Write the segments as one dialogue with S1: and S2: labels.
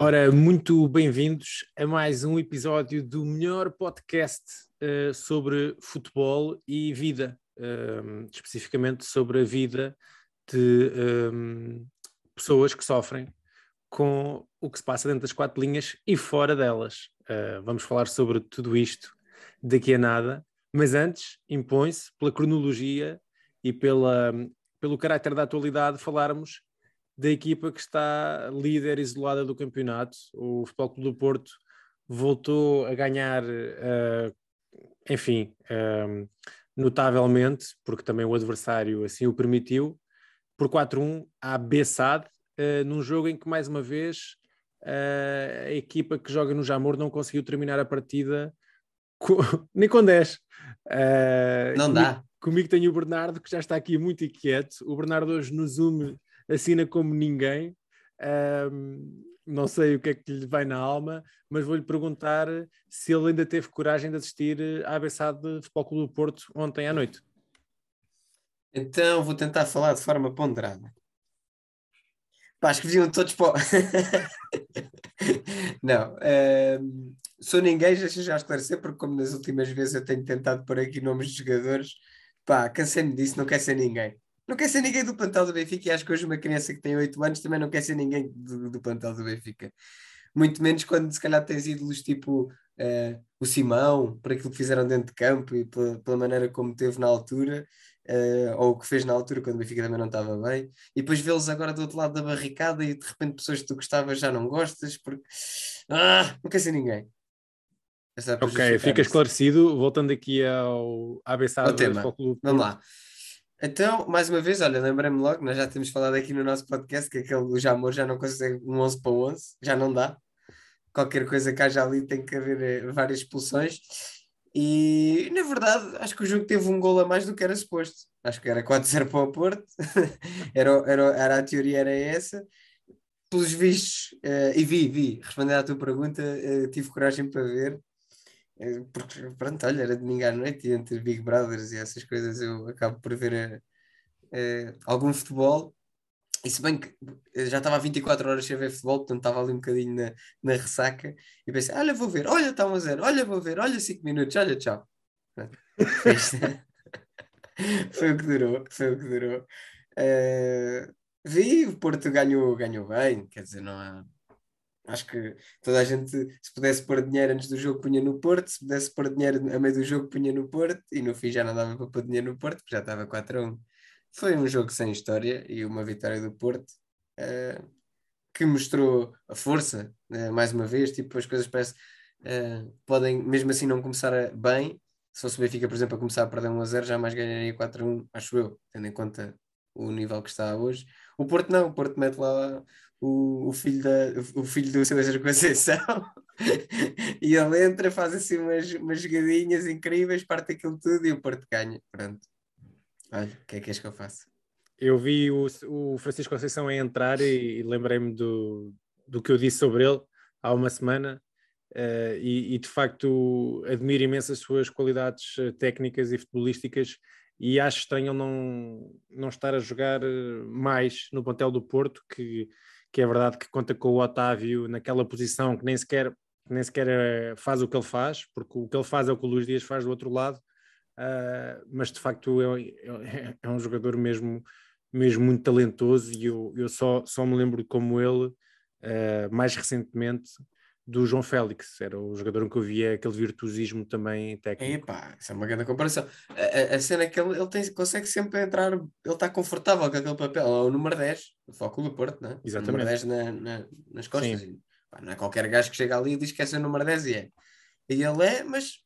S1: Ora, muito bem-vindos a mais um episódio do melhor podcast eh, sobre futebol e vida, ehm, especificamente sobre a vida de ehm, pessoas que sofrem com o que se passa dentro das quatro linhas e fora delas. Eh, vamos falar sobre tudo isto daqui a nada, mas antes impõe-se, pela cronologia e pela, pelo caráter da atualidade, falarmos da equipa que está líder isolada do campeonato. O Futebol Clube do Porto voltou a ganhar, eh, enfim, eh, notavelmente, porque também o adversário assim o permitiu, por 4-1 à Bessade, eh, num jogo em que, mais uma vez, eh, a equipa que joga no Jamor não conseguiu terminar a partida nem com 10. Eh,
S2: Não
S1: comigo-
S2: dá.
S1: Comigo tenho o Bernardo, que já está aqui muito inquieto. O Bernardo hoje no Zoom assina como ninguém. Ahm, não sei o que é que lhe vai na alma, mas vou-lhe perguntar se ele ainda teve coragem de assistir à abeçada de Futebol Clube do Porto ontem à noite.
S2: Então vou tentar falar de forma ponderada. Pá, acho que todos para. Não, ehm, sou ninguém, deixa já esclarecer, porque como nas últimas vezes eu tenho tentado pôr aqui nomes de jogadores, pá, cansei-me disso, não quer ser ninguém. Não quer ser ninguém do plantel do Benfica e acho que hoje uma criança que tem 8 anos também não quer ser ninguém do, do plantel do Benfica. Muito menos quando se calhar tens ídolos tipo eh, o Simão, por aquilo que fizeram dentro de campo e pela, pela maneira como teve na altura, eh, ou o que fez na altura quando o Benfica também não estava bem, e depois vê-los agora do outro lado da barricada e de repente pessoas que tu gostavas já não gostas, porque ah, não quer ser ninguém. É
S1: Ok, fica esclarecido. Voltando aqui ao
S2: Ao
S1: do
S2: tema. Vamos lá. Então, mais uma vez, olha, lembrei-me logo, nós já temos falado aqui no nosso podcast que aquele do Jamor já não consegue um 11 para 11, já não dá. Qualquer coisa que haja ali tem que haver eh, várias expulsões. E, na verdade, acho que o jogo teve um gol a mais do que era suposto. Acho que era 4-0 para o Porto, era, era, era a teoria, era essa. Pelos vistos, eh, e vi, vi, respondendo à tua pergunta, eh, tive coragem para ver. Eh, Porque, pronto, olha, era domingo à noite e entre Big Brothers e essas coisas eu acabo por ver eh, algum futebol. E se bem que já estava há 24 horas sem ver futebol, portanto estava ali um bocadinho na, na ressaca e pensei: olha, vou ver, olha, está 1 a 0, olha, vou ver, olha, 5 minutos, olha, tchau. Foi o que durou, foi o que durou. Eh, vi, o Porto ganhou, ganhou bem, quer dizer, não há. Acho que toda a gente, se pudesse pôr dinheiro antes do jogo, punha no Porto, se pudesse pôr dinheiro a meio do jogo, punha no Porto, e no fim já não dava para pôr dinheiro no Porto, porque já estava 4 a 1. Foi um jogo sem história e uma vitória do Porto eh, que mostrou a força, eh, mais uma vez. Tipo, as coisas parece, eh, podem, mesmo assim, não começar a- bem. Se fosse o Benfica, por exemplo, a começar a perder 1 a 0, jamais ganharia 4 a 1, acho eu, tendo em conta o nível que está hoje. O Porto não, o Porto mete lá o, o filho, da, o filho do César Conceição e ele entra, faz assim umas, umas jogadinhas incríveis, parte aquilo tudo e o Porto ganha. Pronto. Olha, o que é que queres que eu faça?
S1: Eu vi o, o Francisco Conceição a entrar e, e lembrei-me do, do que eu disse sobre ele há uma semana. eh, e, e, de facto admiro imenso as suas qualidades eh, técnicas e futebolísticas e acho estranho não, não estar a jogar eh, mais no plantel do Porto, que, que é verdade que conta com o Otávio naquela posição que nem sequer, nem sequer eh, faz o que ele faz, porque o que ele faz é o que o Luís Dias faz do outro lado, ah, mas de facto é, é- é um jogador mesmo, mesmo muito talentoso e eu, eu só, só me lembro como ele, ah, mais recentemente, do João Félix, era o jogador em que eu via aquele virtuosismo também técnico.
S2: Epá, isso é uma grande comparação. A, a- a cena é que ele, ele tem- consegue sempre entrar, ele está confortável com aquele papel, é o número 10, o foco do Porto, né? O
S1: Exatamente.
S2: número 10 na, na- nas costas. E, pá, não é qualquer gajo que chega ali e diz que é seu número 10 e é. E ele é, mas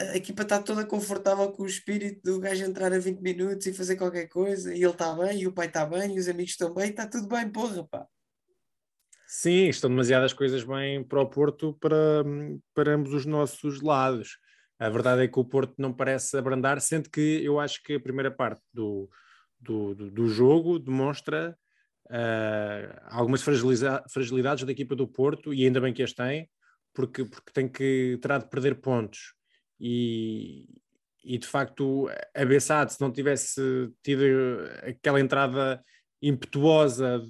S2: a equipa está toda confortável com o espírito do gajo entrar a 20 minutos e fazer qualquer coisa, e ele está bem, e o pai está bem, e os amigos estão bem, está tudo bem, porra, pá.
S1: Sim, estão demasiadas coisas bem para o Porto para, para ambos os nossos lados. A verdade é que o Porto não parece abrandar, sendo que eu acho que a primeira parte do, do, do, jogo demonstra uh, algumas fragilidades da equipa do Porto, e ainda bem que as tem, porque, porque tem que terá de perder pontos. E, e de facto, a Bessade, se não tivesse tido aquela entrada impetuosa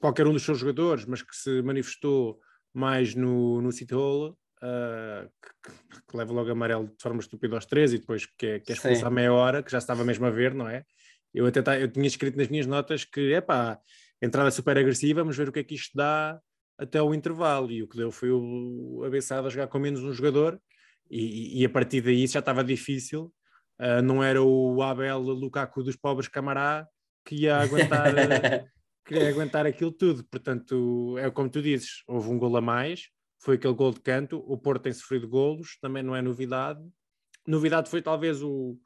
S1: qualquer um dos seus jogadores, mas que se manifestou mais no, no City Hall, uh, que, que, leva logo amarelo de forma estúpida aos três e depois que é, que é expulso à meia hora, que já estava mesmo a ver, não é? Eu até tá, eu tinha escrito nas minhas notas que, é pá, entrada super agressiva, vamos ver o que é que isto dá até o intervalo. E o que deu foi o Abençado a jogar com menos um jogador, e, e, a partir daí já estava difícil. Uh, não era o Abel Lukaku dos pobres Camará que ia aguentar, que ia aguentar aquilo tudo. Portanto, é como tu dizes, houve um gol a mais, foi aquele gol de canto. O Porto tem sofrido golos, também não é novidade. Novidade foi talvez o,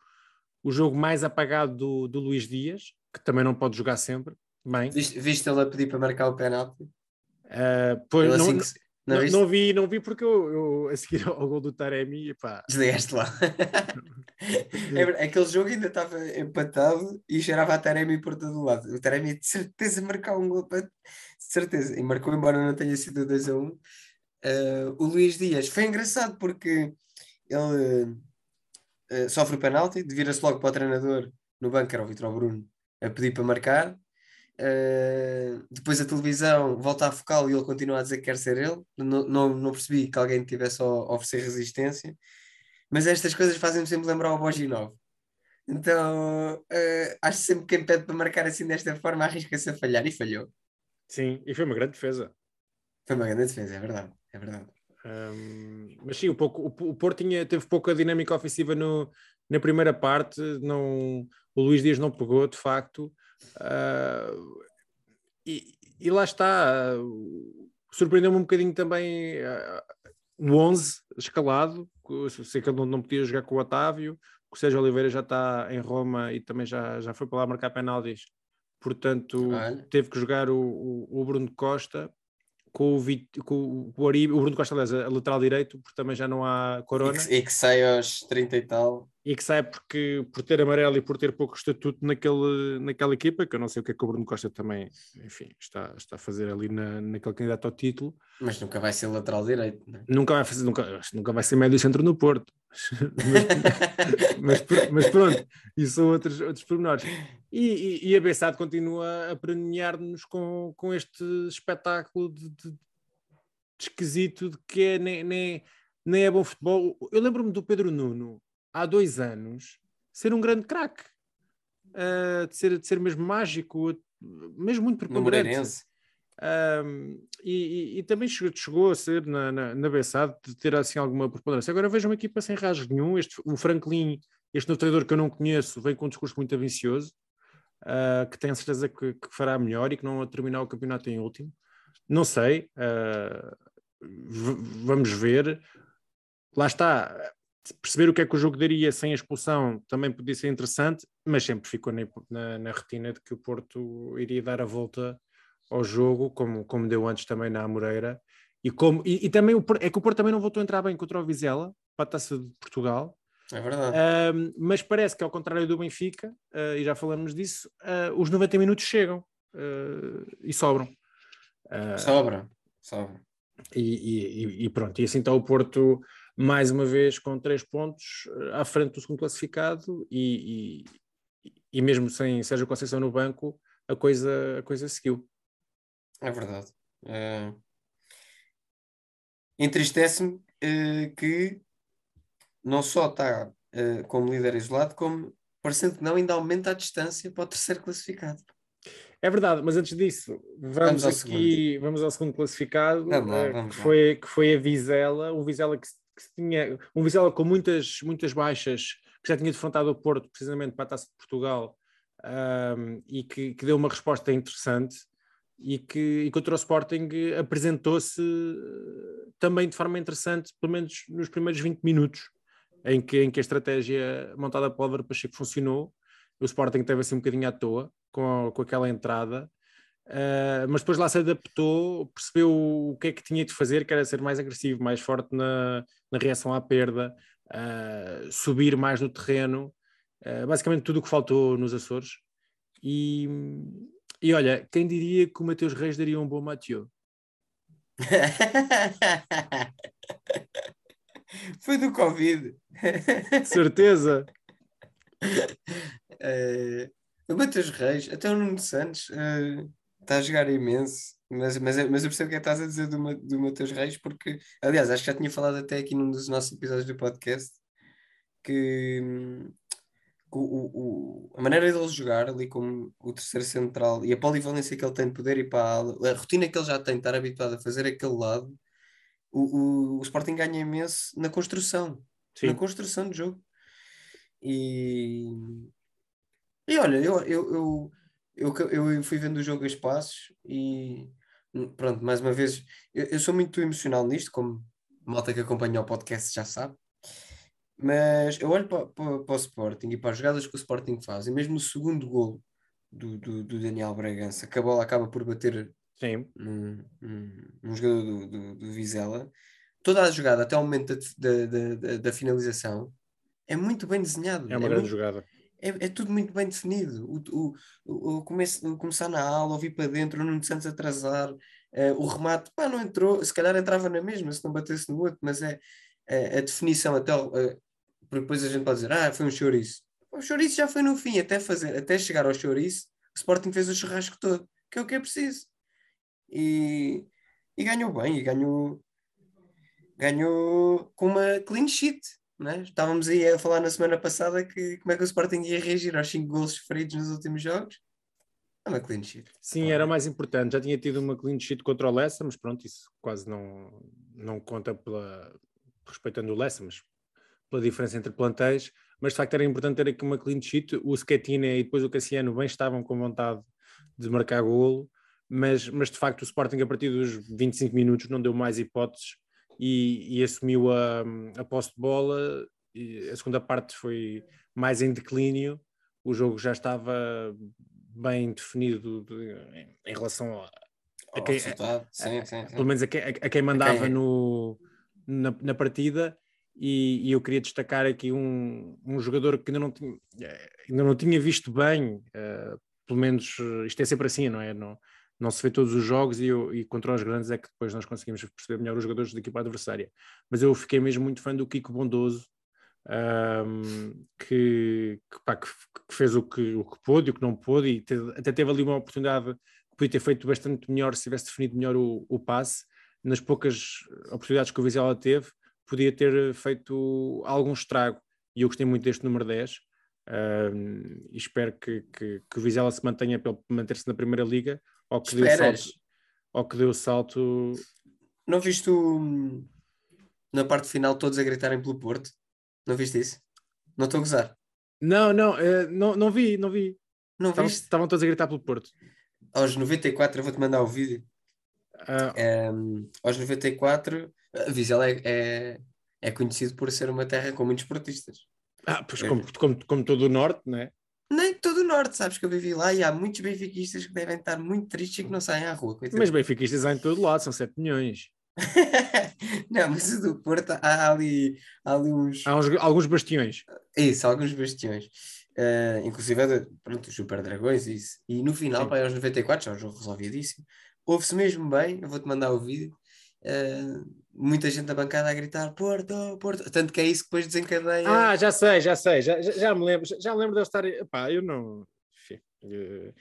S1: o jogo mais apagado do, do Luís Dias, que também não pode jogar sempre. Bem.
S2: Viste, viste ele a pedir para marcar o penalti?
S1: Uh, pois, não, assim que, não, não, não, vi, não vi porque eu, eu a seguir ao gol do Taremi, pá.
S2: Desligaste lá. é, aquele jogo ainda estava empatado e cheirava a Taremi por todo o lado. O Taremi de certeza marcar um gol, de certeza. E marcou, embora não tenha sido 2 a 1. Um. Uh, o Luís Dias foi engraçado porque ele uh, sofre o penalti, vira-se logo para o treinador no banco, era o Vitor Bruno, a pedir para marcar Uh, depois a televisão volta a focar e ele continua a dizer que quer ser ele. Não, não, não percebi que alguém tivesse a oferecer resistência, mas estas coisas fazem-me sempre lembrar o Boginov. Então uh, acho sempre que quem pede para marcar assim desta forma arrisca-se a falhar e falhou.
S1: Sim, e foi uma grande defesa.
S2: Foi uma grande defesa, é verdade. É verdade.
S1: Um, mas sim, o, pouco, o, o Porto tinha, teve pouca dinâmica ofensiva no, na primeira parte. Não, o Luís Dias não pegou, de facto. Uh, e, e, lá está, uh, surpreendeu-me um bocadinho também uh, o 11 escalado. Sei que ele não, não podia jogar com o Otávio, o Sérgio Oliveira já está em Roma e também já, já foi para lá marcar penaltis, portanto teve que jogar o, o, o Bruno Costa com o, Vit, com o, o Bruno Costa, aliás, a lateral direito, porque também já não há Corona.
S2: E que, e que sai aos 30 e tal.
S1: E que sai porque, por ter amarelo e por ter pouco estatuto naquele, naquela equipa, que eu não sei o que é que o Bruno Costa também, enfim, está, está a fazer ali na, naquele candidato ao título.
S2: Mas nunca vai ser lateral direito,
S1: é? Nunca vai fazer, nunca, nunca vai ser médio centro no Porto. mas, mas, mas, pronto, isso são outros, outros pormenores. E, e, e a Bessade continua a premiar-nos com, com este espetáculo de, de, de, esquisito de que é, nem, nem, nem é bom futebol. Eu lembro-me do Pedro Nuno, há dois anos, ser um grande craque, uh, de, ser, de ser mesmo mágico, mesmo muito preponderante. Um, e, e, e, também chegou, chegou, a ser na, na, na Bessade de ter assim alguma preponderância. Agora vejo uma equipa sem rasgo nenhum. Este, o Franklin, este novo treinador que eu não conheço, vem com um discurso muito ambicioso, uh, que tenho certeza que, que, fará melhor e que não a terminar o campeonato em último. Não sei, uh, vamos ver. Lá está, perceber o que é que o jogo daria sem a expulsão também podia ser interessante, mas sempre ficou na, na, na retina de que o Porto iria dar a volta ao jogo, como, como deu antes também na Amoreira. E, como, e, e também o, é que o Porto também não voltou a entrar bem contra o Vizela, para a taça de Portugal.
S2: É verdade.
S1: Uh, mas parece que, ao contrário do Benfica, uh, e já falamos disso, uh, os 90 minutos chegam ah, e sobram.
S2: sobra, sobra.
S1: E, e, e, pronto, e assim está o Porto mais uma vez com três pontos à frente do segundo classificado e, e, mesmo sem Sérgio Conceição no banco, a coisa, a coisa seguiu.
S2: É verdade. Uh, Entristece-me uh, que não só está uh, como líder isolado, como parecendo que não, ainda aumenta a distância para o terceiro classificado.
S1: É verdade, mas antes disso, vamos, vamos aqui, segundo. vamos ao segundo classificado, vamos lá, vamos que, foi, que foi a Vizela, um Vizela que, que tinha, um Vizela com muitas, muitas baixas, que já tinha defrontado o Porto precisamente para a Taça de Portugal, um, e que, que, deu uma resposta interessante e que e o Sporting apresentou-se eh, também de forma interessante, pelo menos nos primeiros 20 minutos, em que, em que a estratégia montada pelo Álvaro Pacheco funcionou. O Sporting teve assim um bocadinho à toa com, com aquela entrada Uh, mas depois lá se adaptou, percebeu o que é que tinha de fazer, que era ser mais agressivo, mais forte na, na reação à perda, uh, subir mais no terreno, uh, basicamente tudo o que faltou nos Açores. E, e olha, quem diria que o Mateus Reis daria um bom Mathieu?
S2: Foi do Covid.
S1: Certeza.
S2: Uh, o Matheus Reis, até o Nuno Santos uh, está a jogar imenso, mas, mas, mas eu percebo o que é que estás a dizer do, do Matheus Reis, porque, aliás, acho que já tinha falado até aqui num dos nossos episódios do podcast que hum, o, o, a maneira dele jogar ali como o terceiro central e a polivalência que ele tem de poder ir para a ala, a rotina que ele já tem de estar habituado a fazer aquele lado, o, o, o Sporting ganha imenso na construção,
S1: Sim.
S2: na construção de jogo. E, e olha, eu, eu, eu, eu, eu fui vendo o jogo a espaços e pronto, mais uma vez, eu, eu sou muito emocional nisto, como malta que acompanha o podcast já sabe. Mas eu olho para, para, para, o Sporting e para as jogadas que o Sporting faz, e mesmo o segundo golo do, do, do Daniel Bragança, que a bola acaba por bater
S1: Sim.
S2: num, num, num jogador do, do, do, Vizela, toda a jogada até o momento da, da, da, da finalização é muito bem desenhado.
S1: É uma
S2: é
S1: grande
S2: muito,
S1: jogada.
S2: É, é, tudo muito bem definido. O, o, o, começar na aula, ouvir para dentro, o Nuno Santos atrasar, uh, o remate, pá, não entrou, se calhar entrava na mesma se não batesse no outro, mas é, é a definição até. Uh, porque depois a gente pode dizer, ah, foi um chouriço. O chouriço já foi no fim, até, fazer, até chegar ao chouriço, o Sporting fez o churrasco todo, que é o que é preciso. E, e ganhou bem, e ganhou, ganhou com uma clean sheet. Né? Estávamos aí a falar na semana passada que como é que o Sporting ia reagir aos 5 gols sofridos nos últimos jogos. É uma clean sheet.
S1: Sim, era mais importante. Já tinha tido uma clean sheet contra o Lessa, mas pronto, isso quase não, não conta pela, respeitando o Lessa, mas pela diferença entre plantéis. Mas de facto era importante ter aqui uma clean sheet. O Schetina e depois o Cassiano bem estavam com vontade de marcar golo, mas, mas de facto o Sporting a partir dos 25 minutos não deu mais hipóteses e, e assumiu a, a posse de bola. a segunda parte foi mais em declínio. O jogo já estava bem definido de, em, em, relação a,
S2: a quem, sim, sim, sim.
S1: pelo menos a quem, a quem mandava quem... No, na, na, partida. E, e, eu queria destacar aqui um, um jogador que ainda não tinha, ainda não tinha visto bem, uh, pelo menos isto é sempre assim, não é? Não, não se vê todos os jogos e, e, contra os grandes é que depois nós conseguimos perceber melhor os jogadores da equipa adversária. Mas eu fiquei mesmo muito fã do Kiko Bondoso, um, que, que, pá, que, que, fez o que, o que pôde e o que não pôde, e te, até teve ali uma oportunidade que podia ter feito bastante melhor se tivesse definido melhor o, o passe. Nas poucas oportunidades que o Vizela teve, podia ter feito algum estrago. E eu gostei muito deste número 10. Um, e espero que, que, que o Vizela se mantenha manter-se na Primeira Liga ou que, deu salto, ou que deu o salto.
S2: Não viste o, na parte final todos a gritarem pelo Porto? Não viste isso? Não estou a gozar.
S1: Não, não, uh, não, não vi, não vi.
S2: Não
S1: estavam,
S2: viste?
S1: Estavam todos a gritar pelo Porto.
S2: Aos 94, eu vou-te mandar o vídeo.
S1: Uh,
S2: um, aos 94, Vizela é, é, é conhecido por ser uma terra com muitos portistas.
S1: Ah, pois como, como, como todo o norte, não é?
S2: Nem todo o norte, sabes que eu vivi lá e há muitos benfiquistas que devem estar muito tristes e que não saem à rua. Coitado.
S1: Mas benfiquistas há em todo lado, são 7 milhões.
S2: não, mas o do Porto há ali, há ali uns...
S1: Há uns, alguns bastiões.
S2: Isso, alguns bastiões. Uh, inclusive, pronto, os Super Dragões isso. E no final, para aos 94, já o jogo resolvidíssimo. Ouve-se mesmo bem, eu vou-te mandar o vídeo. Uh, muita gente da bancada a gritar Porto, Porto, tanto que é isso que depois desencadeia.
S1: Ah, já sei, já sei, já, já, me lembro, já, me lembro de eu estar. Pá, eu não. Enfim, uh,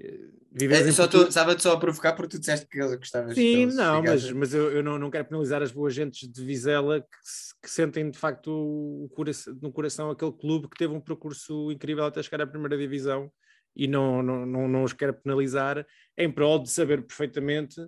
S2: é, só tu, estava só a provocar porque tu disseste que gostavas
S1: Sim, não, mas, mas eu, eu não, não quero penalizar as boas gentes de Vizela que, que sentem de facto o coração, no coração aquele clube que teve um percurso incrível até chegar à primeira divisão e não, não, não, não os quero penalizar em prol de saber perfeitamente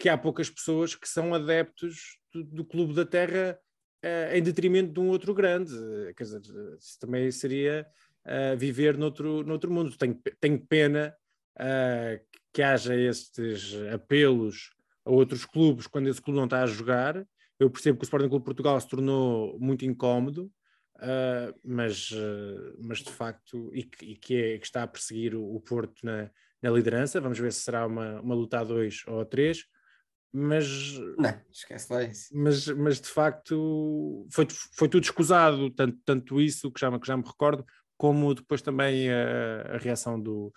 S1: que há poucas pessoas que são adeptos do, do clube da terra uh, em detrimento de um outro grande. Quer dizer, isso também seria uh, viver noutro, noutro mundo. Tenho, tenho pena uh, que haja estes apelos a outros clubes quando esse clube não está a jogar. Eu percebo que o Sporting Clube Portugal se tornou muito incómodo, uh, mas, uh, mas de facto, e que, e que, é, que está a perseguir o, o Porto na, na, liderança. Vamos ver se será uma, uma luta a dois ou a três. Mas,
S2: não, esquece lá isso.
S1: Mas, mas de facto foi, foi tudo escusado, tanto, tanto isso que já, que já me recordo, como depois também a, a reação do,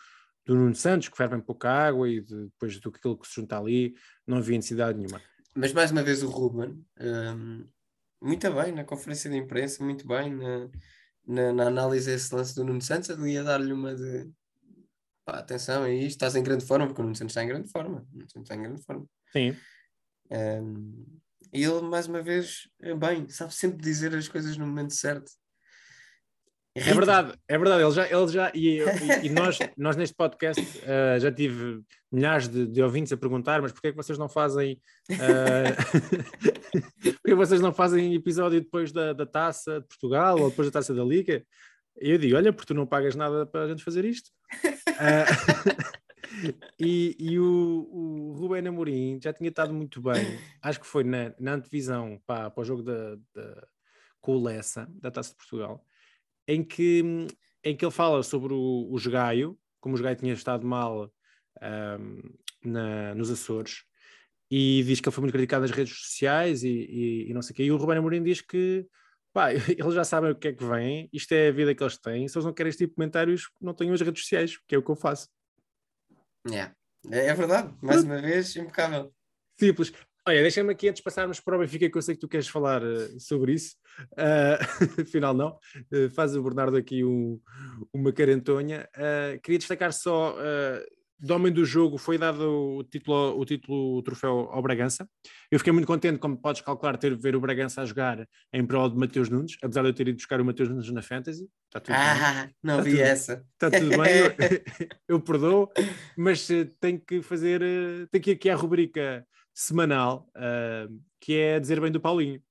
S1: do Nuno Santos, que fervem pouca água e de, depois do que aquilo que se junta ali, não havia necessidade nenhuma.
S2: Mas mais uma vez o Ruben, um, muito bem na conferência de imprensa, muito bem na, na, na análise desse lance do Nuno Santos, ali a dar-lhe uma de pá, atenção aí, estás em grande forma, porque o Nuno Santos está em grande forma. O Nuno Santos está em grande forma.
S1: Sim.
S2: Um, e ele, mais uma vez, é bem, sabe sempre dizer as coisas no momento certo.
S1: É verdade, é verdade. Ele já, ele já e, e, e nós, nós neste podcast uh, já tive milhares de, de, ouvintes a perguntar, mas porquê é que vocês não fazem uh, porquê vocês não fazem episódio depois da, da taça de Portugal ou depois da taça da Liga? Eu digo, olha, porque tu não pagas nada para a gente fazer isto. Uh, e, e o, o Rubén Amorim já tinha estado muito bem, acho que foi na, na antevisão para, para o jogo da, da, com o Lessa, da Taça de Portugal em que, em que ele fala sobre o, o Jogaio, como o Jogaio tinha estado mal um, na, nos Açores, e diz que ele foi muito criticado nas redes sociais e, e, e não sei o quê. E o Ruben Amorim diz que pá, eles já sabem o que é que vem, isto é a vida que eles têm, se eles não querem este tipo de comentários, não tenham as redes sociais, que é o que eu faço.
S2: Yeah. É, é verdade, mais uma vez, impecável.
S1: Simples. Olha, deixa-me aqui antes de passarmos para o Benfica, que eu sei que tu queres falar uh, sobre isso. Uh, afinal, não. Uh, faz o Bernardo aqui um, uma carentonha. queria destacar só: do homem do jogo foi dado o título, o título, o troféu ao Bragança. Eu fiquei muito contente, como podes calcular, ter ver o Bragança a jogar em prol de Mateus Nunes, apesar de eu ter ido buscar o Mateus Nunes na Fantasy.
S2: Está tudo ah, bem. não Está vi
S1: tudo,
S2: essa.
S1: Está tudo bem, eu, eu perdoo, mas tenho que fazer, tenho que ir aqui à rubrica semanal, uh, que é dizer bem do Paulinho.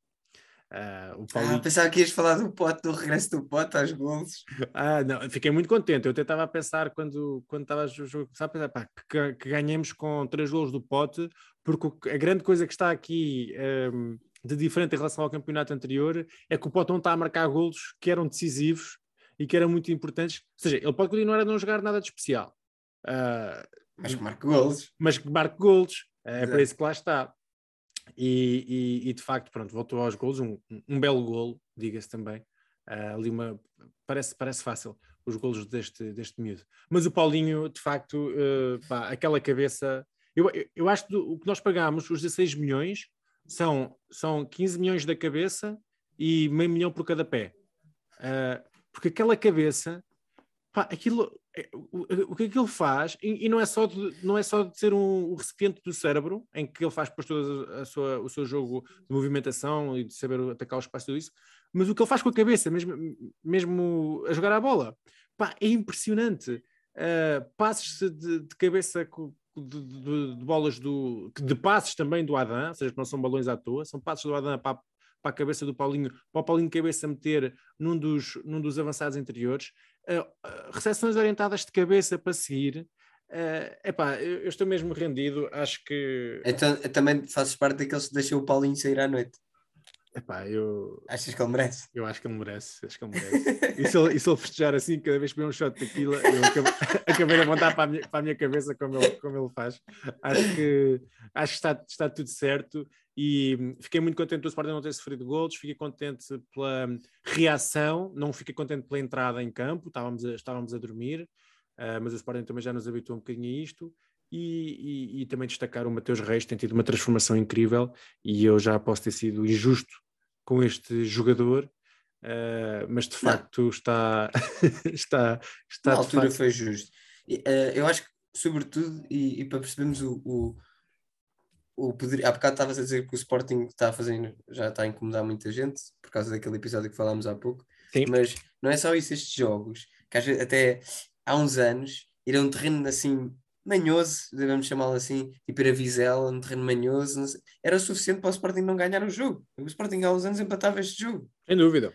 S2: Uh, o Paulinho... Ah, pensava que ias falar do pote, do regresso do pote aos gols.
S1: Ah, não, fiquei muito contente. Eu até estava a pensar quando, quando estava a jogo, a pensar, pá, que, que ganhemos com três gols do pote, porque a grande coisa que está aqui um, de diferente em relação ao campeonato anterior é que o pote não está a marcar gols que eram decisivos e que eram muito importantes. Ou seja, ele pode continuar a não jogar nada de especial. Uh,
S2: mas que marque gols.
S1: Mas que marque gols. É para isso que lá está. E, e, e, de facto, pronto, voltou aos gols, um, um belo golo, diga-se também. Uh, ali uma, parece, parece fácil os golos deste, deste miúdo. Mas o Paulinho, de facto, uh, pá, aquela cabeça. Eu, eu acho que o que nós pagamos, os 16 milhões, são, são 15 milhões da cabeça e meio milhão por cada pé. Uh, porque aquela cabeça, pá, aquilo, o, que é que ele faz, e, não, é só de, não é só de ser um, recipiente do cérebro, em que ele faz depois todo o seu jogo de movimentação e de saber atacar o espaço tudo isso, mas o que ele faz com a cabeça, mesmo, mesmo a jogar a bola, pá, é impressionante. Uh, passes de, de cabeça de, de, de, bolas do de passes também do Adam, ou seja, que não são balões à toa, são passes do Adam para, para a cabeça do Paulinho, para o Paulinho cabeça meter num dos, num dos avançados interiores uh, recepções orientadas de cabeça para seguir. Uh, epá, eu, eu estou mesmo rendido, acho que.
S2: Então também fazes parte daqueles que deixam o Paulinho sair à noite.
S1: Epá, eu...
S2: Achas que ele merece?
S1: Eu acho que ele merece, acho que ele merece. e, se ele, e se ele festejar assim, cada vez que vê um shot de tequila, eu acabei, acabei de apontar para a, minha, para a minha cabeça como ele, como ele faz. Acho que, acho que está, está tudo certo e fiquei muito contente do Sporting não ter sofrido gols, fiquei contente pela reação, não fiquei contente pela entrada em campo, estávamos a, estávamos a dormir, uh, mas o Sporting também já nos habituou um bocadinho a isto. E, e, e, também destacar o Mateus Reis, tem tido uma transformação incrível e eu já posso ter sido injusto com este jogador, uh, mas de facto está, está, está.
S2: Na altura
S1: facto...
S2: foi justo. Uh, eu acho que, sobretudo, e, e para percebermos o, o, o poder. Há bocado estavas a dizer que o Sporting está fazendo, já está a incomodar muita gente por causa daquele episódio que falámos há pouco,
S1: Sim.
S2: mas não é só isso, estes jogos, que até há uns anos ir a um terreno assim manhoso, devemos chamá-lo assim, tipo ir a Vizela, um terreno manhoso, era suficiente para o Sporting não ganhar o jogo. O Sporting há uns anos empatava este jogo.
S1: Sem dúvida.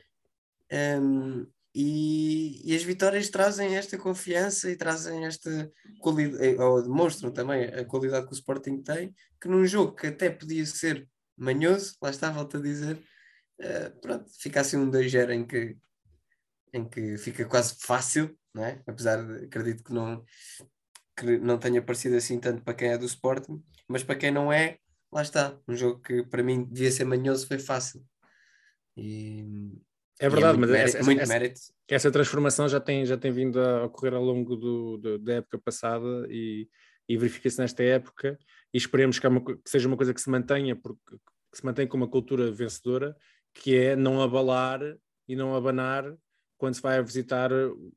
S2: Um, e, e, as vitórias trazem esta confiança e trazem esta qualidade, eh, ou demonstram também a qualidade que o Sporting tem, que num jogo que até podia ser manhoso, lá está, volto a dizer, eh, pronto, fica assim um 2-0 em que, em que fica quase fácil, não é? apesar de acredito que não, que não tenha parecido assim tanto para quem é do Sporting, mas para quem não é, lá está. Um jogo que para mim devia ser manhoso foi fácil. E,
S1: É verdade,
S2: e
S1: mas essa,
S2: mérito, muito
S1: essa-
S2: mérito.
S1: essa transformação já tem, já tem vindo a ocorrer ao longo do, do- da época passada e, e verifica-se nesta época e esperemos que, é uma que seja uma coisa que se mantenha, porque que se mantenha com uma cultura vencedora, que é não abalar e não abanar quando se vai visitar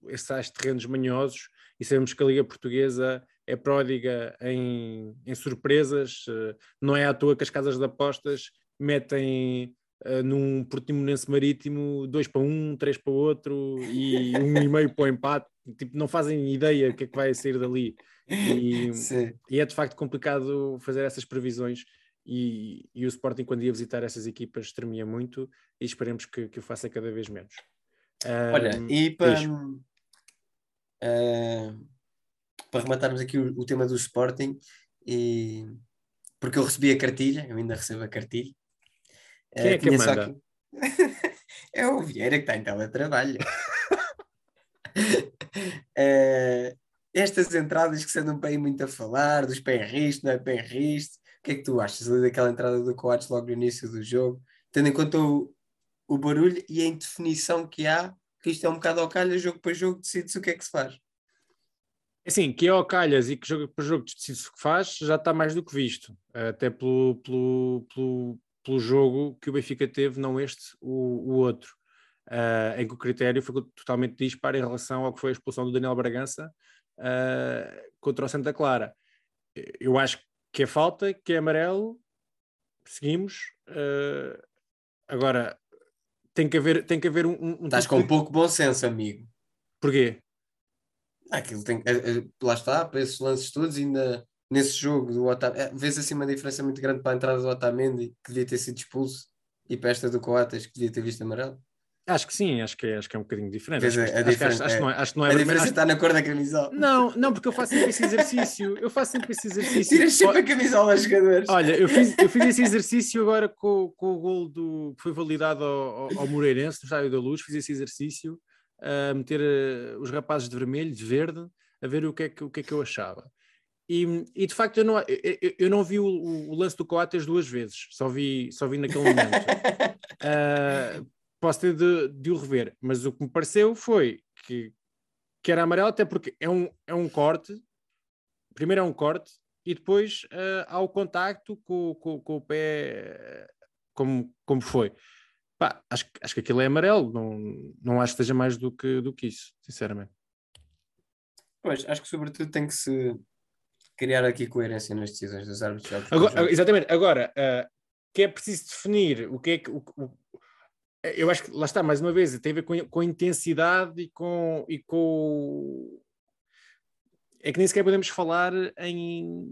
S1: esses tais terrenos manhosos e sabemos que a Liga Portuguesa é pródiga em, em surpresas, eh, não é à toa que as casas de apostas metem eh, num Portimonense Marítimo 2 para um, 3 para outro e um e meio para o empate, tipo, não fazem ideia o que é que vai sair dali. E, e é de facto complicado fazer essas previsões. E, e o Sporting, quando ia visitar essas equipas, tremia muito e esperemos que, que o faça cada vez menos.
S2: Olha,
S1: Ahm,
S2: e para,
S1: diz.
S2: Eh, para rematarmos aqui o, o tema do Sporting, e, porque eu recebi a cartilha, eu ainda recebo a cartilha.
S1: Quem
S2: Eh,
S1: é que manda?
S2: que- é o Vieira que está em teletrabalho. Eh, estas entradas que se andam aí muito a falar, dos penriste, não é penriste, o que é que tu achas ali daquela entrada do Coates logo no início do jogo, tendo em conta o, o barulho e a indefinição que há, que isto é um bocado ao calha, jogo para jogo, decide-se o que é que se faz.
S1: Assim, que é ao calhas e que jogo para jogo decide o que faz, já está mais do que visto. Até pelo, pelo, pelo, pelo jogo que o Benfica teve, não este, o, o outro. Ah, em que o critério foi totalmente disparo em relação ao que foi a expulsão do Daniel Bragança ah, contra o Santa Clara. Eu acho que é falta, que é amarelo, seguimos. ah, agora, tem que haver, tem que haver um. um, um
S2: Estás
S1: tipo
S2: com
S1: de-
S2: pouco bom senso, amigo.
S1: Porquê?
S2: Aquilo tem, eh, eh, lá está, para esses lances todos, ainda nesse jogo do Otamendi, eh, vês assim uma diferença muito grande para a entrada do Otamendi, que devia ter sido expulso, e para esta do Coates, que devia ter visto amarelo.
S1: Acho que sim, acho que é, acho que é um bocadinho diferente. Acho,
S2: a- a
S1: que- acho acho- acho que não é, acho que não é
S2: a
S1: vermelho,
S2: diferença está na cor da camisola.
S1: Não, não, porque eu faço sempre esse exercício. Eu faço sempre esse exercício.
S2: Tiras sempre a camisola aos jogadores.
S1: Olha, eu fiz, eu fiz esse exercício agora com, com o gol do, que foi validado ao, ao, ao Moreirense, no Estádio da Luz. Fiz esse exercício a meter eh, os rapazes de vermelho, de verde, a ver o que é que, o que, é que eu achava. E, e, de facto eu não, eu, eu- não vi o, o lance do Coates duas vezes, só vi, só vi naquele momento. Ah, posso ter de, de o rever, mas o que me pareceu foi que, que era amarelo, até porque é um, é um corte, primeiro é um corte, e depois ah, há o contacto com, com, com o pé, como, como foi. Pá, acho, que- acho que aquilo é amarelo, não, não acho que seja mais do que, do que isso, sinceramente.
S2: Pois, acho que sobretudo tem que se criar aqui coerência nas decisões dos árbitros.
S1: Agora, exatamente, agora, ah, que é preciso definir o que é que. O, o- eu acho que lá está, mais uma vez, tem a ver com, com a intensidade e com, e com. É que nem sequer podemos falar em,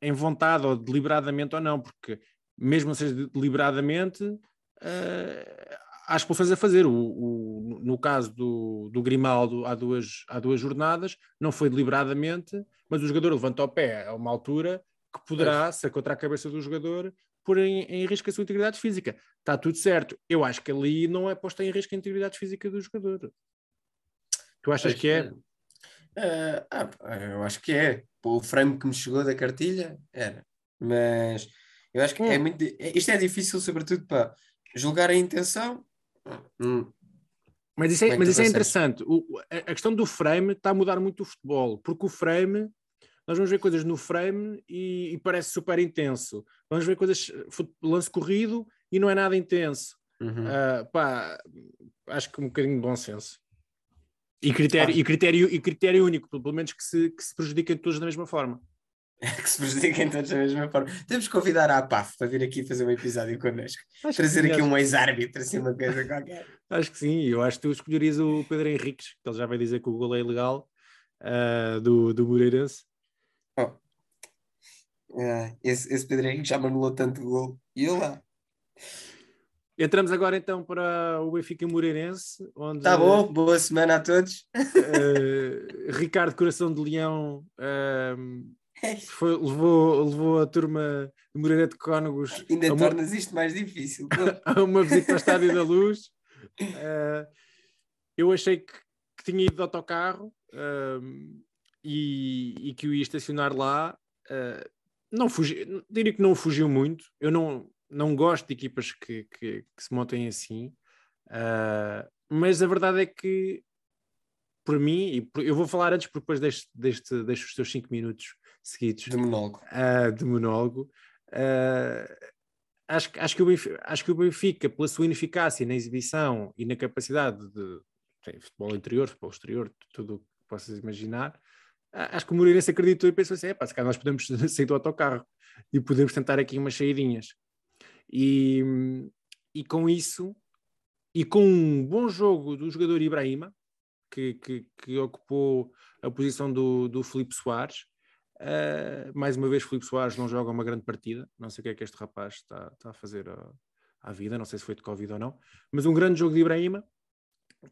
S1: em vontade ou deliberadamente ou não, porque mesmo seja deliberadamente, ah, há expulsões a fazer. O, o- no caso do, do Grimaldo, há duas, há duas jornadas, não foi deliberadamente, mas o jogador levanta o pé a uma altura que poderá, ser contra a cabeça do jogador, pôr em, em risco a sua integridade física. Está tudo certo. Eu acho que ali não é posta em risco a integridade física do jogador. Tu achas
S2: Pois,
S1: que é?
S2: eh, ah, pá, eu acho que é. O frame que me chegou da cartilha era. Mas eu acho que é
S1: Hum.
S2: muito. é- Isto é difícil, sobretudo para julgar a intenção. Hum,
S1: Mas isso é,
S2: é
S1: mas isso é interessante. O- a, a questão do frame está a mudar muito o futebol, porque o frame, nós vamos ver coisas no frame e, e parece super intenso. Vamos ver coisas, lance corrido e não é nada intenso.
S2: uhum.
S1: Ah, pá, acho que um bocadinho de bom senso. E critério,
S2: Ah.
S1: e critério, e critério único, pelo menos que se, que se prejudiquem todos da mesma forma.
S2: que se prejudiquem todos da mesma forma. Temos que convidar a APAF para vir aqui fazer um episódio connosco.
S1: Acho
S2: Trazer
S1: sim,
S2: aqui um ex-árbitro, assim, uma coisa qualquer.
S1: Acho que sim, eu acho que tu escolherias o Pedro Henriques, que ele já vai dizer que o gol é ilegal, ah, do, do Moreirense.
S2: Ah, esse, esse Pedro Henrique já anulou tanto gol. E eu lá.
S1: Entramos agora então para o Benfica Moreirense, onde
S2: Tá bom, boa semana a todos.
S1: eh, Ricardo Coração de Leão ehm, Foi, levou, levou a turma de Moreira de Cónegos
S2: Ainda
S1: uma,
S2: tornas isto mais difícil.
S1: a uma visita ao Estádio da Luz. Eh, eu achei que, que tinha ido de autocarro ehm, e, e que o ia estacionar lá. Não fugi, diria que não fugiu muito. Eu não, não gosto de equipas que, que, que se montem assim. eh, mas a verdade é que, por mim, e por- eu vou falar antes, porque depois deixo, deixo, deixo os teus 5 minutos seguidos
S2: De monólogo.
S1: ah, de monólogo. Ah, acho, que- acho, que o Benfica, acho que o Benfica, pela sua ineficácia na exibição e na capacidade de tem futebol interior, futebol exterior, tudo o que possas imaginar, acho que o Moreirense acreditou e pensou assim: "Epá, se calhar nós podemos sair do autocarro e podemos tentar aqui umas saídinhas. E, e com isso, e com um bom jogo do jogador Ibrahima, que, que, que ocupou a posição do, do Filipe Soares, Uh, mais uma vez, Filipe Soares não joga uma grande partida. Não sei o que é que este rapaz está, está a fazer à, à vida. Não sei se foi de Covid ou não. Mas um grande jogo de Ibrahima.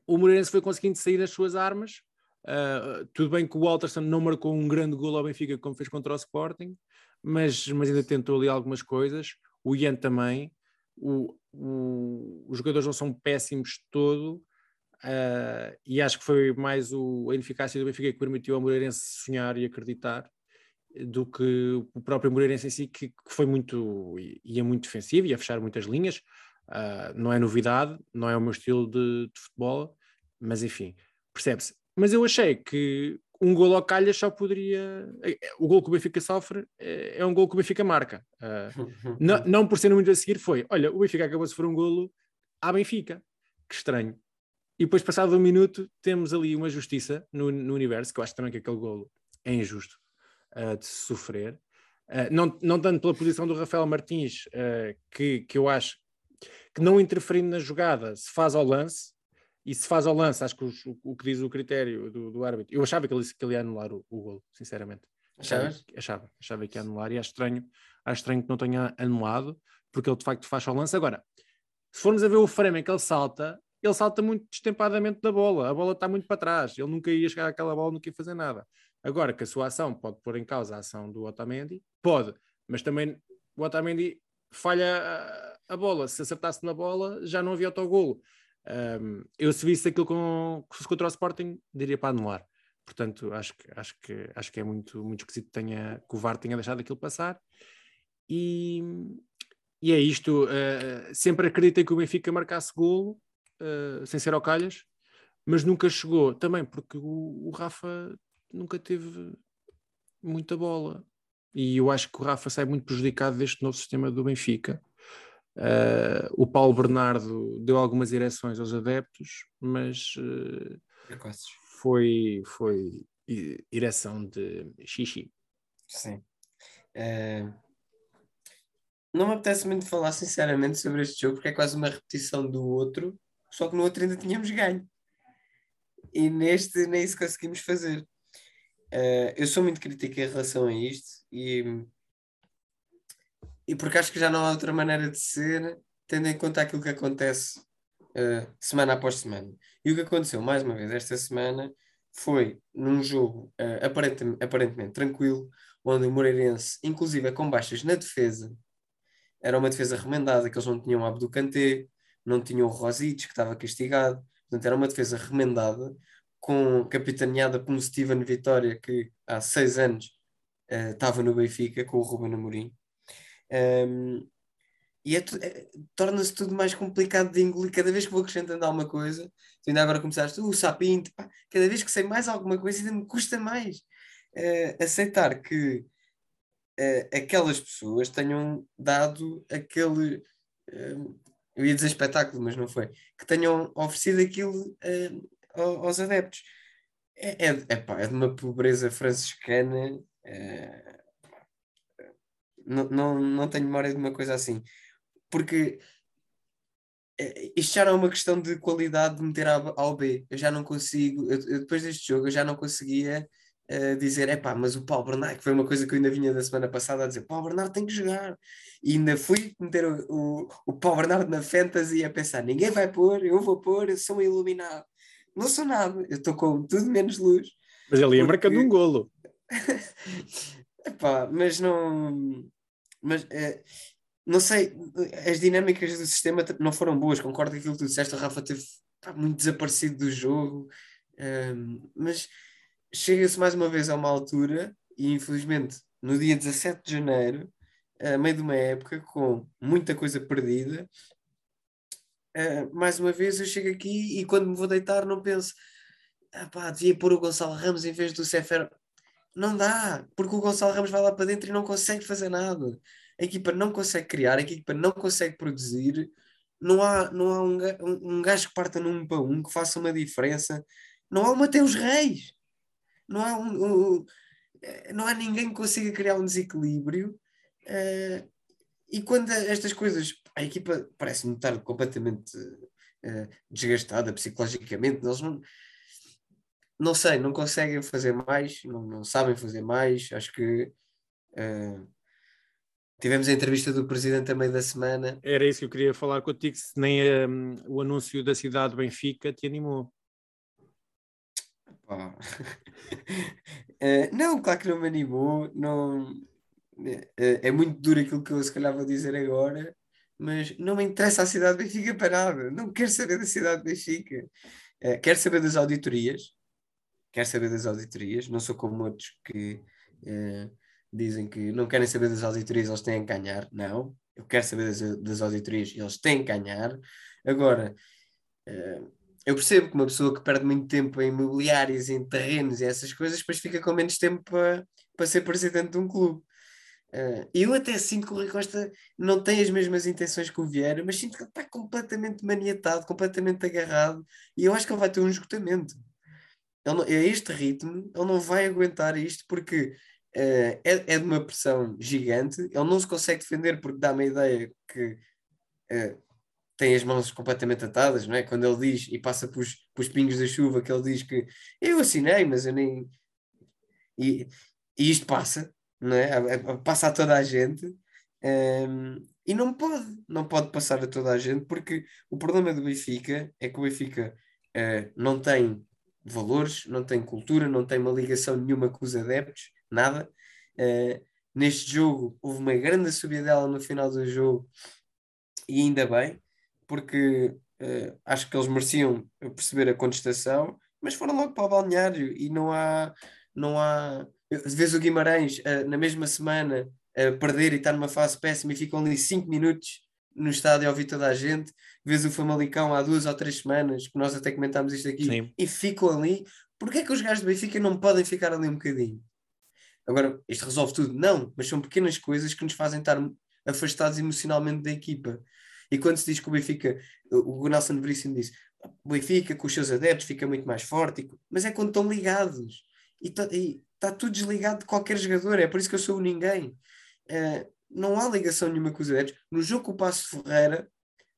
S1: O Moreirense foi conseguindo sair das suas armas. Uh, tudo bem que o Walterson não marcou um grande gol ao Benfica como fez contra o Sporting, mas, mas ainda tentou ali algumas coisas. O Ian também. O, o, os jogadores não são péssimos de todo. Uh, e acho que foi mais o, a ineficácia do Benfica que permitiu ao Moreirense sonhar e acreditar do que o próprio Moreirense em si, que, que foi muito, ia muito defensivo, ia fechar muitas linhas. Uh, não é novidade, não é o meu estilo de, de futebol, mas enfim, percebe-se. Mas eu achei que um gol ao Calhas só poderia. O gol que o Benfica sofre é, é um gol que o Benfica marca. Uh, não, não por ser muito a seguir, foi: olha, o Benfica acabou de sofrer um golo à Benfica. Que estranho. E depois, passado um minuto, temos ali uma justiça no, no universo, que eu acho também que aquele golo é injusto uh, de sofrer. Uh, não, não tanto pela posição do Rafael Martins, que, que eu acho que não interferindo na jogada se faz ao lance, e se faz ao lance, acho que o, o que diz o critério do, do árbitro, eu achava que ele, que ele ia anular o, o golo, sinceramente. Achava, achava, achava que ia anular e acho estranho, acho estranho que não tenha anulado, porque ele de facto faz ao lance. Agora, se formos a ver o frame em que ele salta, ele salta muito destempadamente da bola, a bola está muito para trás, ele nunca ia chegar àquela bola, nunca ia fazer nada. Agora que a sua ação pode pôr em causa a ação do Otamendi, pode, mas também o Otamendi falha a, a bola, se acertasse na bola já não havia autogolo. Um, eu se visse aquilo com, contra o Sporting, diria para anular. Portanto, acho que, acho que, acho que é muito, muito esquisito tenha, que o VAR tenha deixado aquilo passar. E, e é isto. Uh, sempre acreditei que o Benfica marcasse golo, uh, sem ser ao calhas, mas nunca chegou. Também porque o, o Rafa nunca teve muita bola. E eu acho que o Rafa sai muito prejudicado deste novo sistema do Benfica. Uh, o Paulo Bernardo deu algumas direções aos adeptos, mas uh, foi, foi direção de xixi.
S2: Sim. Uh, não me apetece muito falar sinceramente sobre este jogo, porque é quase uma repetição do outro, só que no outro ainda tínhamos ganho. E neste nem isso conseguimos fazer. Eu sou muito crítico em relação a isto e, e porque acho que já não há outra maneira de ser, tendo em conta aquilo que acontece uh, semana após semana. E o que aconteceu, mais uma vez, esta semana foi num jogo uh, aparentemente, aparentemente tranquilo, onde o Moreirense, inclusive com baixas na defesa, era uma defesa remendada, que eles não tinham o Abdo Kanté, não tinham o Rosic, que estava castigado, portanto era uma defesa remendada, com capitaneada por um Steven Vitória que há seis anos uh, estava no Benfica com o Ruben Amorim um, e é, é, torna-se tudo mais complicado de engolir cada vez que vou acrescentando alguma coisa tu ainda agora começaste, o uh, Sapinto pá, cada vez que sei mais alguma coisa ainda me custa mais uh, aceitar que uh, aquelas pessoas tenham dado aquele eu ia dizer espetáculo, mas não foi que tenham oferecido aquilo aos adeptos. É, é, é, pá, é de uma pobreza franciscana. É, não, não, não tenho memória de uma coisa assim. Porque é, isto já não é uma questão de qualidade de meter ao B. Eu já não consigo, eu, eu, depois deste jogo, eu já não conseguia uh, dizer, é pá, mas o Paulo Bernardo, que foi uma coisa que eu ainda vinha da semana passada a dizer, Paulo Bernardo tem que jogar. E ainda fui meter o, o, o Paulo Bernardo na fantasy a pensar, ninguém vai pôr, eu vou pôr, eu sou um iluminado não sou nada, eu estou com tudo menos luz.
S1: Mas ele ia porque... marcando um golo.
S2: Epá, pá, mas não. Mas eh, não sei, as dinâmicas do sistema não foram boas. Concordo com aquilo que tu disseste. O Rafa teve pá, muito desaparecido do jogo, Ahm, mas chega-se mais uma vez a uma altura, e infelizmente no dia 17 de janeiro, a meio de uma época com muita coisa perdida. ah, mais uma vez eu chego aqui e quando me vou deitar não penso ah pá, devia pôr o Gonçalo Ramos em vez do Sefer. Não dá, porque o Gonçalo Ramos vai lá para dentro e não consegue fazer nada. A equipa não consegue criar, a equipa não consegue produzir. Não há, não há um, um, gajo que parta num um para um que faça uma diferença. Não há o Mateus Reis. Não há, um, um- eh, não há ninguém que consiga criar um desequilíbrio. eh, e quando estas coisas, a equipa parece-me estar completamente eh, desgastada psicologicamente, eles não, não sei, não conseguem fazer mais, não, não sabem fazer mais. Acho que eh, tivemos a entrevista do presidente a meio da semana.
S1: Era isso que eu queria falar contigo, se nem hum, o anúncio da cidade de Benfica te animou.
S2: Pá. Eh, não, claro que não me animou. Não, eh, é muito duro aquilo que eu se calhar vou dizer agora, mas não me interessa a cidade de Benfica para nada. Não quero saber da cidade de Benfica. Eh, quero saber das auditorias. Quero saber das auditorias. Não sou como outros que eh, dizem que não querem saber das auditorias, eles têm que ganhar. Não, eu quero saber das, das auditorias, eles têm que ganhar. Agora, eh, eu percebo que uma pessoa que perde muito tempo em imobiliários, em terrenos e essas coisas, depois fica com menos tempo para, para ser presidente de um clube. Eh, eu até sinto que o Rui Costa não tem as mesmas intenções que o Vieira, mas sinto que ele está completamente maniatado, completamente agarrado, e eu acho que ele vai ter um esgotamento. Ele a este ritmo, ele não vai aguentar isto porque eh, é, é de uma pressão gigante, ele não se consegue defender porque dá-me a ideia que eh, tem as mãos completamente atadas, não é? Quando ele diz e passa pelos, pelos pingos da chuva, que ele diz que eu assinei, mas eu nem. E, e isto passa, não é? Passa a toda a gente. ehm, e não pode, não pode passar a toda a gente, porque o problema do Benfica é que o Benfica eh, não tem valores, não tem cultura, não tem uma ligação nenhuma com os adeptos, nada. Eh, neste jogo houve uma grande subida dela no final do jogo, e ainda bem, porque eh, acho que eles mereciam perceber a contestação, mas foram logo para o balneário e não há, não há. Vês o Guimarães eh, na mesma semana perder e estar numa fase péssima e ficam ali 5 minutos no estádio a ouvir toda a gente. Vês o Famalicão há duas ou três semanas, que nós até comentámos isto aqui,
S1: Sim.
S2: e ficam ali. Porquê é que os gajos do Benfica não podem ficar ali um bocadinho? Agora, isto resolve tudo? Não, mas são pequenas coisas que nos fazem estar afastados emocionalmente da equipa. E quando se diz que o Benfica, o Nelson Veríssimo disse, o Benfica com os seus adeptos fica muito mais forte, mas é quando estão ligados. E está tudo desligado de qualquer jogador, é por isso que eu sou o ninguém. Eh, não há ligação nenhuma com os adeptos. No jogo com o Passo Ferreira,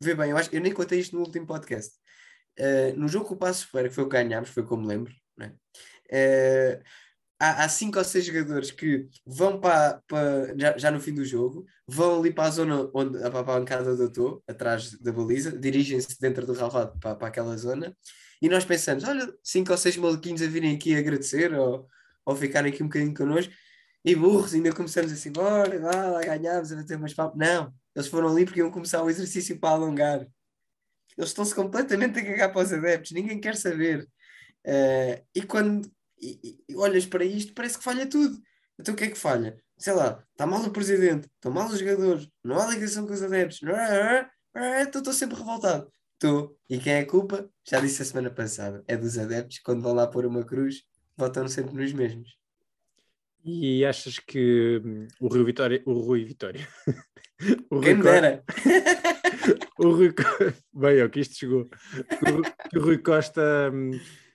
S2: vê bem, eu, acho, eu nem contei isto no último podcast. Eh, no jogo com o Passo Ferreira, que foi o que ganhámos, foi como lembro? Eh, há, há cinco ou seis jogadores que vão para, para já, já no fim do jogo, vão ali para a zona onde para a bancada do estou, atrás da baliza, dirigem-se dentro do relvado para, para aquela zona, e nós pensamos: olha, cinco ou seis maluquinhos a virem aqui agradecer ou, ou ficarem aqui um bocadinho connosco, e burros, ainda começamos assim, bora, vá lá, ganhámos, a bater umas papo. Não, eles foram ali porque iam começar o exercício para alongar. Eles estão-se completamente a cagar para os adeptos, ninguém quer saber. Eh, e quando e- e- olhas para isto, parece que falha tudo. Então o que é que falha? Sei lá, está mal o presidente, estão mal os jogadores, não há ligação com os adeptos? Então estou sempre revoltado. Estou. E quem é a culpa? Já disse a semana passada. É dos adeptos, quando vão lá pôr uma cruz, votam sempre nos mesmos.
S1: E achas que hum, o Rui Vitória, o Rui Vitória, o Rui
S2: Quem
S1: Costa-
S2: dera.
S1: o Rui bem, ó, que isto chegou, que o, Rui- o Rui Costa hum,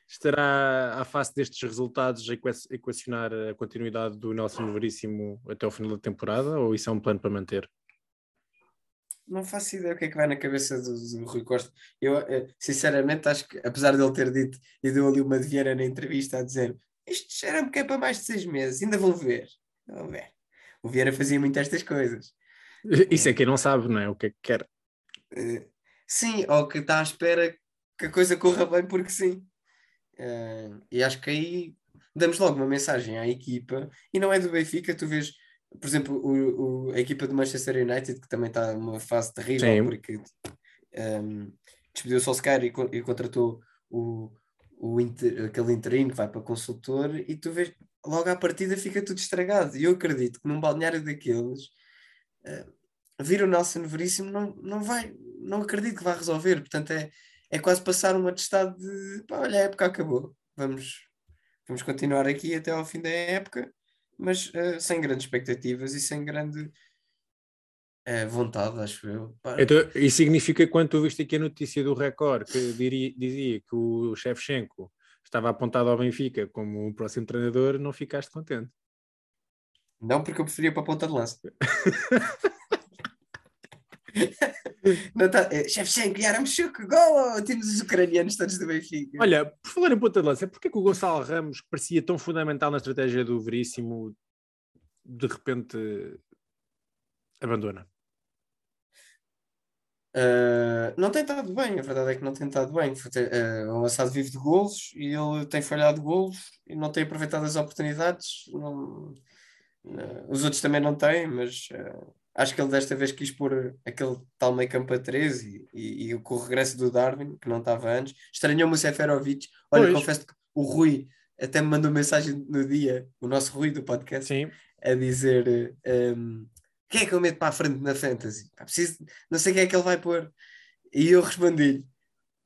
S1: estará à face destes resultados a equa- equacionar a continuidade do Nelson Veríssimo até ao final da temporada ou isso é um plano para manter?
S2: Não faço ideia o que é que vai na cabeça do, do Rui Costa. Eu, eh, sinceramente, acho que, apesar dele ter dito, e deu ali uma de Vieira na entrevista a dizer isto cheira-me que é para mais de seis meses, ainda vão ver. Ainda Vão ver. O Vieira fazia muito estas coisas.
S1: Isso é quem não sabe, não é? O que é que quer.
S2: Eh, sim, ou que está à espera que a coisa corra bem porque sim. Eh, e acho que aí damos logo uma mensagem à equipa, e não é do Benfica, tu vês por exemplo, o, o- a equipa do Manchester United, que também está numa fase terrível,
S1: Sim.
S2: porque um, despediu o Solskjaer e, e contratou o, o inter- aquele interino que vai para consultor, e tu vês, logo à partida fica tudo estragado. E eu acredito que num balneário daqueles, uh, vir o Nelson Veríssimo não, não vai, não acredito que vai resolver. Portanto, é, é quase passar um atestado de pá, olha, a época acabou, vamos, vamos continuar aqui até ao fim da época mas eh, sem grandes expectativas e sem grande eh, vontade, acho eu.
S1: Então, isso significa que quando tu viste aqui a notícia do Record que diria- dizia que o Shevchenko estava apontado ao Benfica como o próximo treinador, não ficaste contente.
S2: Não porque eu preferia para a ponta de lança. Não tá, eh, Shevchenko, Yaramchuk, gol! Temos os ucranianos todos do Benfica.
S1: Olha, por falar em ponta de lança, porquê que o Gonçalo Ramos, que parecia tão fundamental na estratégia do Veríssimo, de repente abandona?
S2: Uh, não tem estado bem, a verdade é que não tem estado bem. Foi ter- uh, o Assado vive de golos e ele tem falhado golos e não tem aproveitado as oportunidades. Não- uh, os outros também não têm, mas uh, acho que ele desta vez quis pôr aquele tal meio campo a 13 e, e, e com o regresso do Darwin, que não estava antes. Estranhou-me o Seferovic. Olha,
S1: Pois.
S2: confesso que o Rui até me mandou mensagem no dia, o nosso Rui do podcast,
S1: Sim,
S2: a dizer um, quem é que eu meto para a frente na Fantasy? Pá, preciso, não sei quem é que ele vai pôr. E eu respondi-lhe: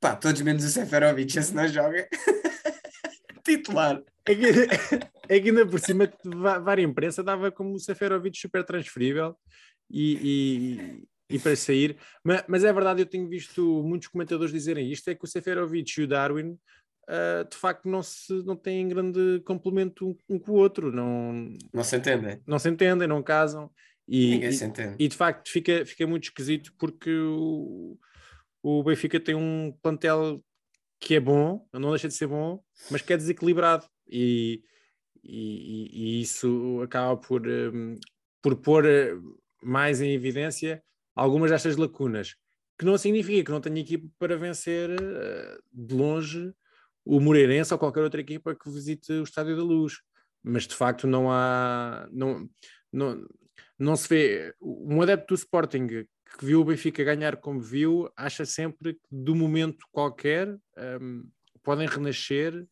S2: pá, todos menos o Seferovic, esse não joga. Titular.
S1: É que, é que ainda por cima várias imprensa dava como o Seferovic super transferível e, e, e para sair. Mas, mas é verdade, eu tenho visto muitos comentadores dizerem isto: é que o Seferovic e o Darwin ah, de facto não, se, não têm grande complemento um, um com o outro, não,
S2: Não se entendem.
S1: não se entendem, não casam. E,
S2: Ninguém
S1: e-
S2: se entende.
S1: e de facto fica, fica muito esquisito porque o, o Benfica tem um plantel que é bom, não deixa de ser bom, mas que é desequilibrado e, e, e- e isso acaba por, hum, por pôr eh, mais em evidência algumas destas lacunas, que não significa que não tenha equipe para vencer eh, de longe o Moreirense ou qualquer outra equipa que visite o Estádio da Luz, mas de facto não há não, não, não se vê um adepto do Sporting que viu o Benfica ganhar como viu, acha sempre que de um momento qualquer hum, podem renascer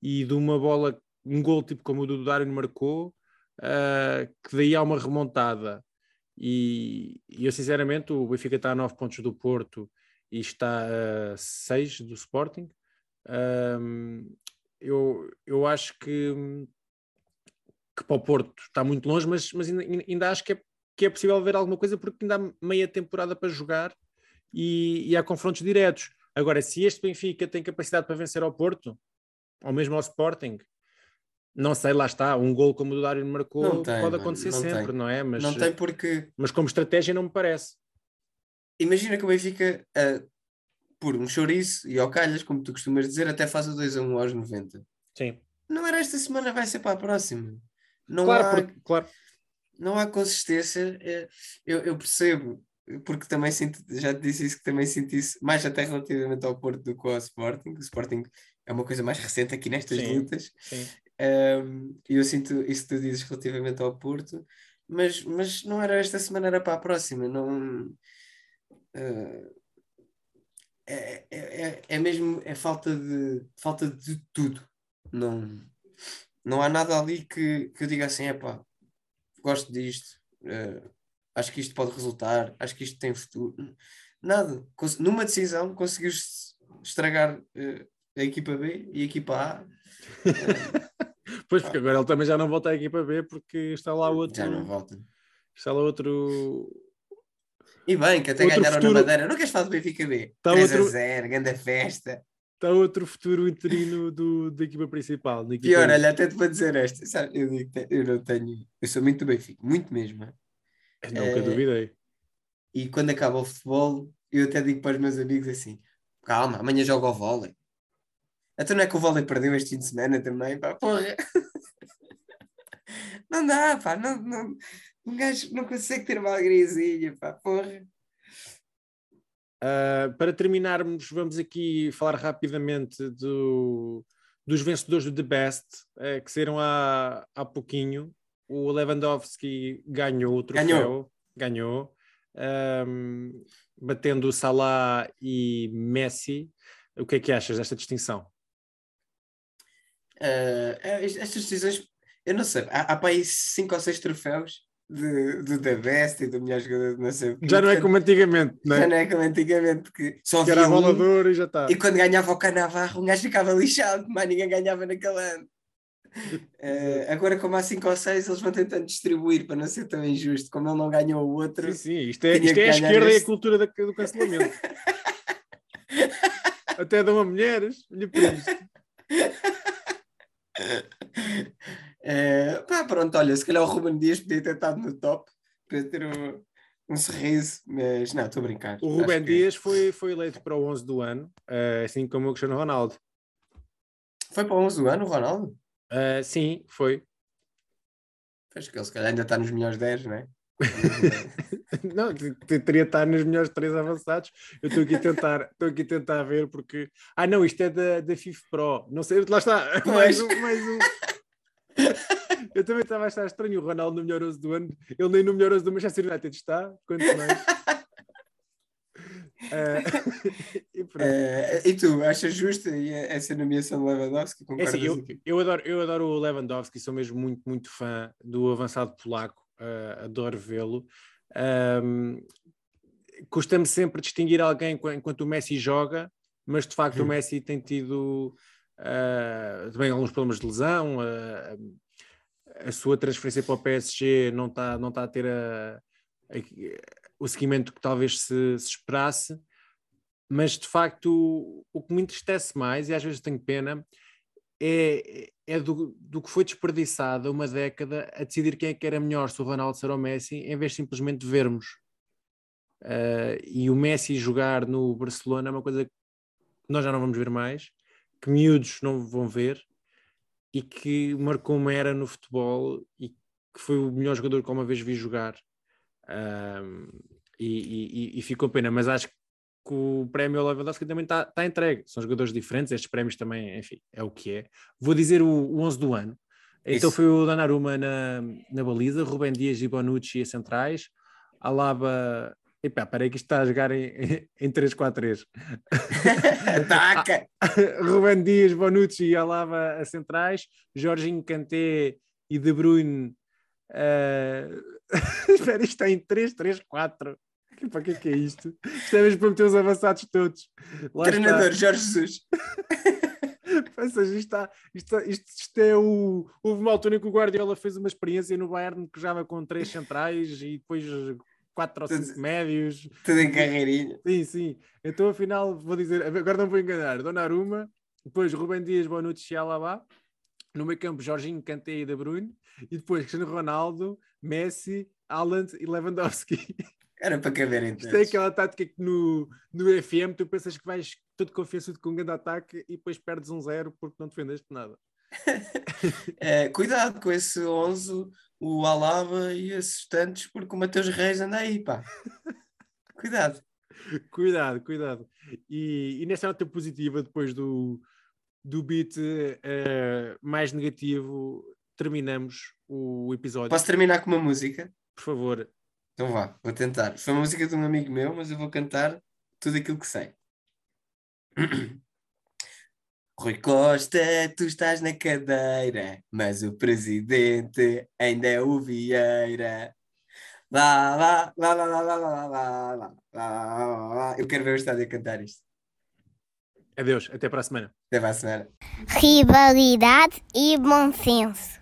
S1: e de uma bola, um gol tipo como o do Darwin marcou, ah, que daí há uma remontada. E, e eu sinceramente, o Benfica está a 9 pontos do Porto e está a 6 do Sporting. Hum, eu, eu acho que, que para o Porto está muito longe, mas, mas ainda, ainda acho que é, que é possível ver alguma coisa porque ainda há meia temporada para jogar e, e há confrontos diretos. Agora, se este Benfica tem capacidade para vencer ao Porto, ou mesmo ao Sporting, não sei, lá está, um gol como o do Dário marcou
S2: Não tem,
S1: pode acontecer
S2: não
S1: sempre,
S2: tem.
S1: não é? Mas,
S2: Não tem porque
S1: mas como estratégia não me parece.
S2: imagina que o Benfica, ah, por um chouriço e ao calhas, como tu costumas dizer, até faz o 2 a 1 aos 90.
S1: Sim,
S2: Não era esta semana, vai ser para a próxima. Não
S1: claro,
S2: há
S1: porque- claro.
S2: não há consistência. é, Eu, eu percebo, porque também sinto, já te disse isso, que também senti isso, mais até relativamente ao Porto do que ao Sporting. O Sporting é uma coisa mais recente aqui nestas
S1: Sim.
S2: lutas.
S1: Sim.
S2: Um, E eu sinto isso que tu dizes relativamente ao Porto, mas, mas não era esta semana, era para a próxima. Não, uh, é, é, é, é mesmo é falta de falta de tudo. Não, não há nada ali que, que eu diga assim, epá, gosto disto, uh, acho que isto pode resultar, acho que isto tem futuro. Nada. Numa decisão conseguiu estragar uh, a equipa B e a equipa A.
S1: Pois, porque agora ele também já não volta à equipa B porque está lá outro.
S2: Já não volta.
S1: Está lá outro.
S2: E bem, que até
S1: Outro
S2: ganharam
S1: futuro-
S2: na Madeira. Não queres falar do Benfica B?
S1: Tá
S2: 3
S1: outro-
S2: a 0, grande festa.
S1: Está outro futuro interino do, da equipa principal. da equipa
S2: Pior, olha, até te vou dizer esta. Sabe, eu, digo, eu não tenho. Eu sou muito do Benfica, muito mesmo. hein?
S1: Nunca
S2: eh,
S1: duvidei.
S2: E quando acaba o futebol, eu até digo para os meus amigos assim: calma, amanhã jogo ao vôlei. Até não é que o vôlei perdeu este fim de semana também, pá, porra. Não dá, pá, não, não, um gajo não consegue ter uma alegriazinha, pá, porra.
S1: Uh, para terminarmos, vamos aqui falar rapidamente do, dos vencedores do The Best, uh, que saíram há, há pouquinho. o Lewandowski ganhou o troféu,
S2: Ganhou.
S1: ganhou, ahm, batendo o Salah e Messi. O que é que achas desta distinção?
S2: Est- estas decisões, eu não sei, há, há para aí cinco ou seis troféus de, The Best e do melhor jogador de não sei o quê.
S1: Já não é como antigamente, não
S2: já
S1: é?
S2: não é como antigamente, que só
S1: Que era
S2: havia um,
S1: de e já está.
S2: e quando ganhava o Canavarro, um gajo ficava lixado, mas ninguém ganhava naquele ano. Eh, agora, como há cinco ou seis, eles vão tentando distribuir para não ser tão injusto. Como ele não ganhou o outro,
S1: Sim, sim, isto é, isto é a esquerda e a
S2: este.
S1: cultura da- do cancelamento. Até dão a mulheres, olha para isto.
S2: Eh, pá, pronto, olha, se calhar o Ruben Dias podia ter estado no top para ter um, um sorriso, mas não, estou a brincar.
S1: O Rubem
S2: que-
S1: Dias foi, foi eleito para o 11 do ano, eh, assim como o Cristiano Ronaldo.
S2: Foi para o 11 do ano, o Ronaldo?
S1: Eh, sim, foi.
S2: Acho que ele se calhar ainda está nos melhores 10, não é?
S1: Não, te- te- teria de estar nos melhores três avançados. Eu estou aqui a tentar, estou aqui a tentar ver porque. Ah, não, isto é da, da FIFA Pro. Não sei, lá está. Mais um, mais um. Eu também estava a achar estranho o Ronaldo no melhor 11 do ano. Ele nem no melhor 11 do Manchester United está, quanto mais. Eh, e.
S2: Eh, e tu, achas justa essa nomeação de Lewandowski?
S1: É assim, eu, eu, adoro, eu adoro o Lewandowski, sou mesmo muito, muito fã do avançado polaco, eh, adoro vê-lo. Ahm, Custa-me sempre distinguir alguém qu- enquanto o Messi joga, mas de facto o
S2: Hum.
S1: Messi tem tido ah, também alguns problemas de lesão. ah, a sua transferência para o PSG não está não tá a ter a- a- o seguimento que talvez se, se esperasse, mas de facto o que me entristece mais, e às vezes tenho pena, é, é do, do que foi desperdiçada uma década a decidir quem é que era melhor, se o Ronaldo ser ou o Messi, em vez de simplesmente vermos. Ah, e o Messi jogar no Barcelona é uma coisa que nós já não vamos ver mais, que miúdos não vão ver e que marcou uma era no futebol e que foi o melhor jogador que uma vez vi jogar. Ahm, e, e- e- ficou pena, mas acho que o prémio ao Lewandowski também está tá entregue. São jogadores diferentes, estes prémios também, enfim, é o que é. Vou dizer o, o 11 do ano. Então
S2: Isso.
S1: foi o Donnarumma na, na baliza, Rubem Dias e Bonucci a centrais, Alaba... Epá, peraí que isto está a jogar em, em 3-4-3.
S2: Ataca!
S1: Rubem Dias, Bonucci e Alaba a centrais, Jorginho Kanté e De Bruyne. eh, Espera, isto está em 3-3-4. Para que é que é isto? Isto é mesmo para meter os avançados todos. Lá
S2: Treinador Jorge Jesus.
S1: Está. Ou seja, isto, está, isto, isto, isto é o. Houve uma altura em que o Guardiola fez uma experiência no Bayern que jogava com três centrais e depois quatro ou cinco médios.
S2: Tudo em carreirinha.
S1: Sim, sim. Então, afinal, vou dizer, agora não vou enganar, Donnarumma, depois Rubem Dias, Bonucci e Alaba, no meio campo Jorginho, Kanté e De Bruyne, e depois Cristiano Ronaldo, Messi, Haaland e Lewandowski.
S2: Era para caber em
S1: Isto é aquela tática que no, no FM tu pensas que vais todo confiançudo com um grande ataque e depois perdes um zero porque não defendeste nada.
S2: Eh, cuidado com esse 11, o Alaba e esses tantos, porque o Mateus Reis anda aí, pá. Cuidado.
S1: Cuidado, cuidado. E, e nesta nota positiva, depois do, do beat eh, mais negativo, terminamos o episódio.
S2: Posso terminar com uma música?
S1: Por favor,
S2: Então vá, vou tentar. Foi uma música de um amigo meu, mas eu vou cantar tudo aquilo que sei. Rui Costa, tu estás na cadeira, mas o presidente ainda é o Vieira. Lá, lá, lá, lá, lá, lá, lá, lá, lá, lá, lá, lá. Eu quero ver o estádio a cantar isto.
S1: adeus, até para a semana.
S2: Até para a semana.
S3: Rivalidade e bom senso.